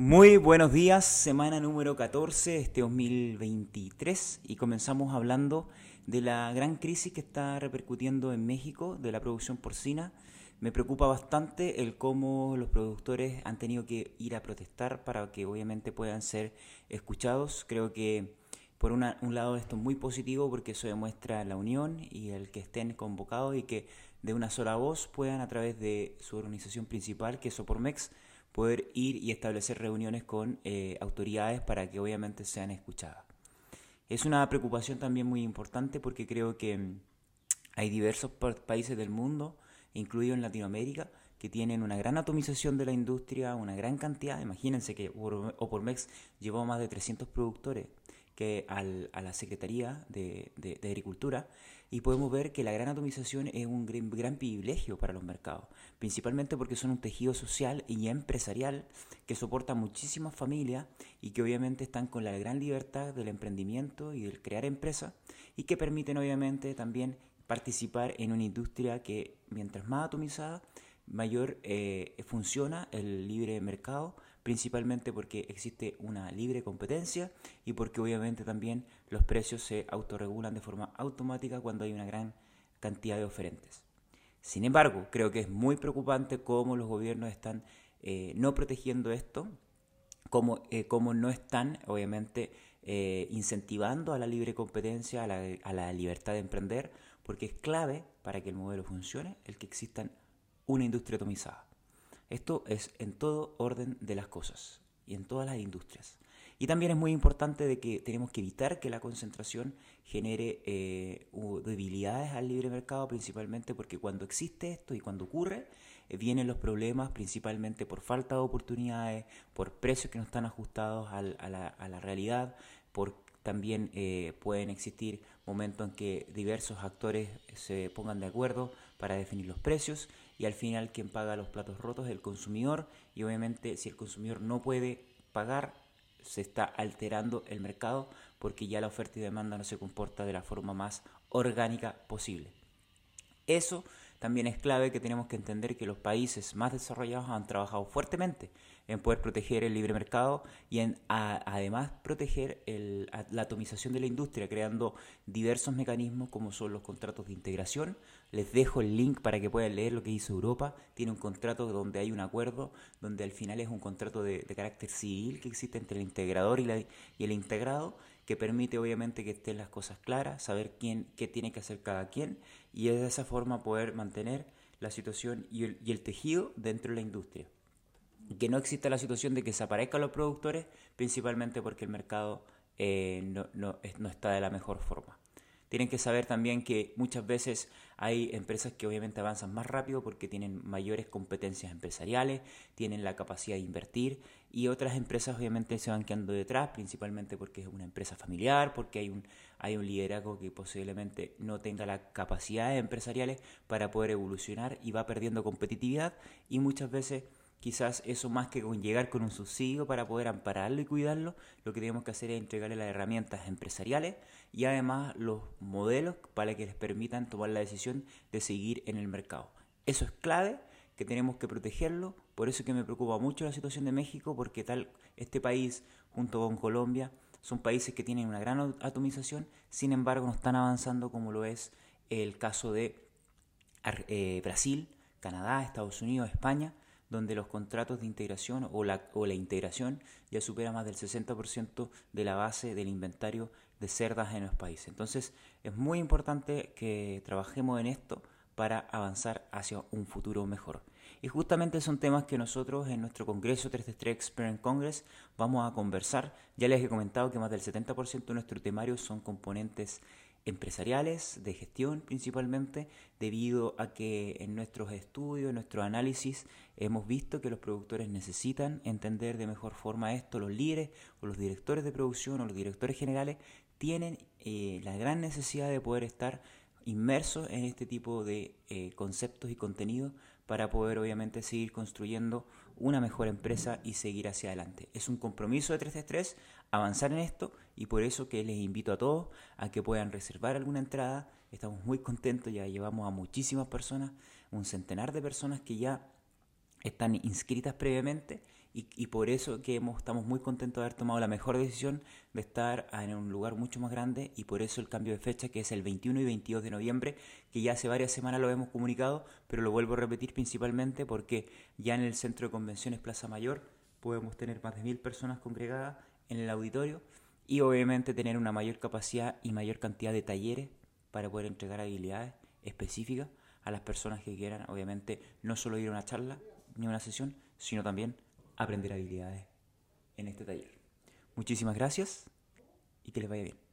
Muy buenos días, semana número 14 de este 2023 y comenzamos hablando de la gran crisis que está repercutiendo en México de la producción porcina. Me preocupa bastante el cómo los productores han tenido que ir a protestar para que obviamente puedan ser escuchados. Creo que por un lado esto es muy positivo porque eso demuestra la unión y el que estén convocados y que de una sola voz puedan a través de su organización principal, que es Sopormex, poder ir y establecer reuniones con eh, autoridades para que obviamente sean escuchadas. Es una preocupación también muy importante porque creo que mm, hay diversos países del mundo, incluido en Latinoamérica, que tienen una gran atomización de la industria, una gran cantidad. Imagínense que Opormex llevó más de 300 productores que al, a la Secretaría de, de, Agricultura y podemos ver que la gran atomización es un gran, gran, privilegio para los mercados, principalmente porque son un tejido social y empresarial que soporta muchísimas familias y que obviamente están con la gran libertad del emprendimiento y del crear empresas y que permiten obviamente también participar en una industria que mientras más atomizada, mayor eh, funciona el libre mercado principalmente porque existe una libre competencia y porque obviamente también los precios se autorregulan de forma automática cuando hay una gran cantidad de oferentes. Sin embargo, creo que es muy preocupante cómo los gobiernos están eh, no protegiendo esto, cómo, eh, no están obviamente incentivando a la libre competencia, a la, a la libertad de emprender, porque es clave para que el modelo funcione el que existan una industria atomizada. Esto es en todo orden de las cosas y en todas las industrias. Y también es muy importante de que tenemos que evitar que la concentración genere eh, debilidades al libre mercado, principalmente porque cuando existe esto y cuando ocurre, eh, vienen los problemas principalmente por falta de oportunidades, por precios que no están ajustados a, la, realidad, por también eh, pueden existir momentos en que diversos actores se pongan de acuerdo para definir los precios y al final quien paga los platos rotos es el consumidor y obviamente si el consumidor no puede pagar se está alterando el mercado porque ya la oferta y demanda no se comporta de la forma más orgánica posible. Eso también es clave que tenemos que entender que los países más desarrollados han trabajado fuertemente en poder proteger el libre mercado y en además proteger la atomización de la industria, creando diversos mecanismos como son los contratos de integración. Les dejo el link para que puedan leer lo que hizo Europa. Tiene un contrato donde hay un acuerdo, donde al final es un contrato de, carácter civil que existe entre el integrador y, y el integrado que permite obviamente que estén las cosas claras, saber quién, qué tiene que hacer cada quien y de esa forma poder mantener la situación y el, y el tejido dentro de la industria. Que no exista la situación de que desaparezcan los productores, principalmente porque el mercado eh, no, no está de la mejor forma. Tienen que saber también que muchas veces hay empresas que obviamente avanzan más rápido porque tienen mayores competencias empresariales, tienen la capacidad de invertir y otras empresas obviamente se van quedando detrás, principalmente porque es una empresa familiar, porque hay un, hay un liderazgo que posiblemente no tenga las capacidades empresariales para poder evolucionar y va perdiendo competitividad y muchas veces quizás eso más que con llegar con un subsidio para poder ampararlo y cuidarlo, lo que tenemos que hacer es entregarle las herramientas empresariales y además los modelos para que les permitan tomar la decisión de seguir en el mercado. Eso es clave, que tenemos que protegerlo, por eso que me preocupa mucho la situación de México, porque tal este país junto con Colombia son países que tienen una gran atomización, sin embargo no están avanzando como lo es el caso de eh, Brasil, Canadá, Estados Unidos, España, donde los contratos de integración o la, o la integración ya supera más del 60% de la base del inventario de cerdas en los países. Entonces es muy importante que trabajemos en esto para avanzar hacia un futuro mejor. Y justamente son temas que nosotros en nuestro Congreso 333 Experience Congress vamos a conversar. Ya les he comentado que más del 70% de nuestro temario son componentes empresariales, de gestión principalmente, debido a que en nuestros estudios, en nuestro análisis, hemos visto que los productores necesitan entender de mejor forma esto, los líderes o los directores de producción o los directores generales tienen eh, la gran necesidad de poder estar inmersos en este tipo de eh, conceptos y contenidos para poder obviamente seguir construyendo una mejor empresa y seguir hacia adelante. Es un compromiso de 333 avanzar en esto y por eso que les invito a todos a que puedan reservar alguna entrada. Estamos muy contentos, ya llevamos a muchísimas personas, un centenar de personas que ya están inscritas previamente y, por eso que hemos, estamos muy contentos de haber tomado la mejor decisión de estar en un lugar mucho más grande y por eso el cambio de fecha que es el 21 y 22 de noviembre, que ya hace varias semanas lo hemos comunicado, pero lo vuelvo a repetir principalmente porque ya en el centro de convenciones Plaza Mayor podemos tener más de mil personas congregadas en el auditorio y obviamente tener una mayor capacidad y mayor cantidad de talleres para poder entregar habilidades específicas a las personas que quieran, obviamente, no solo ir a una charla ni a una sesión, sino también aprender habilidades en este taller. Muchísimas gracias y que les vaya bien.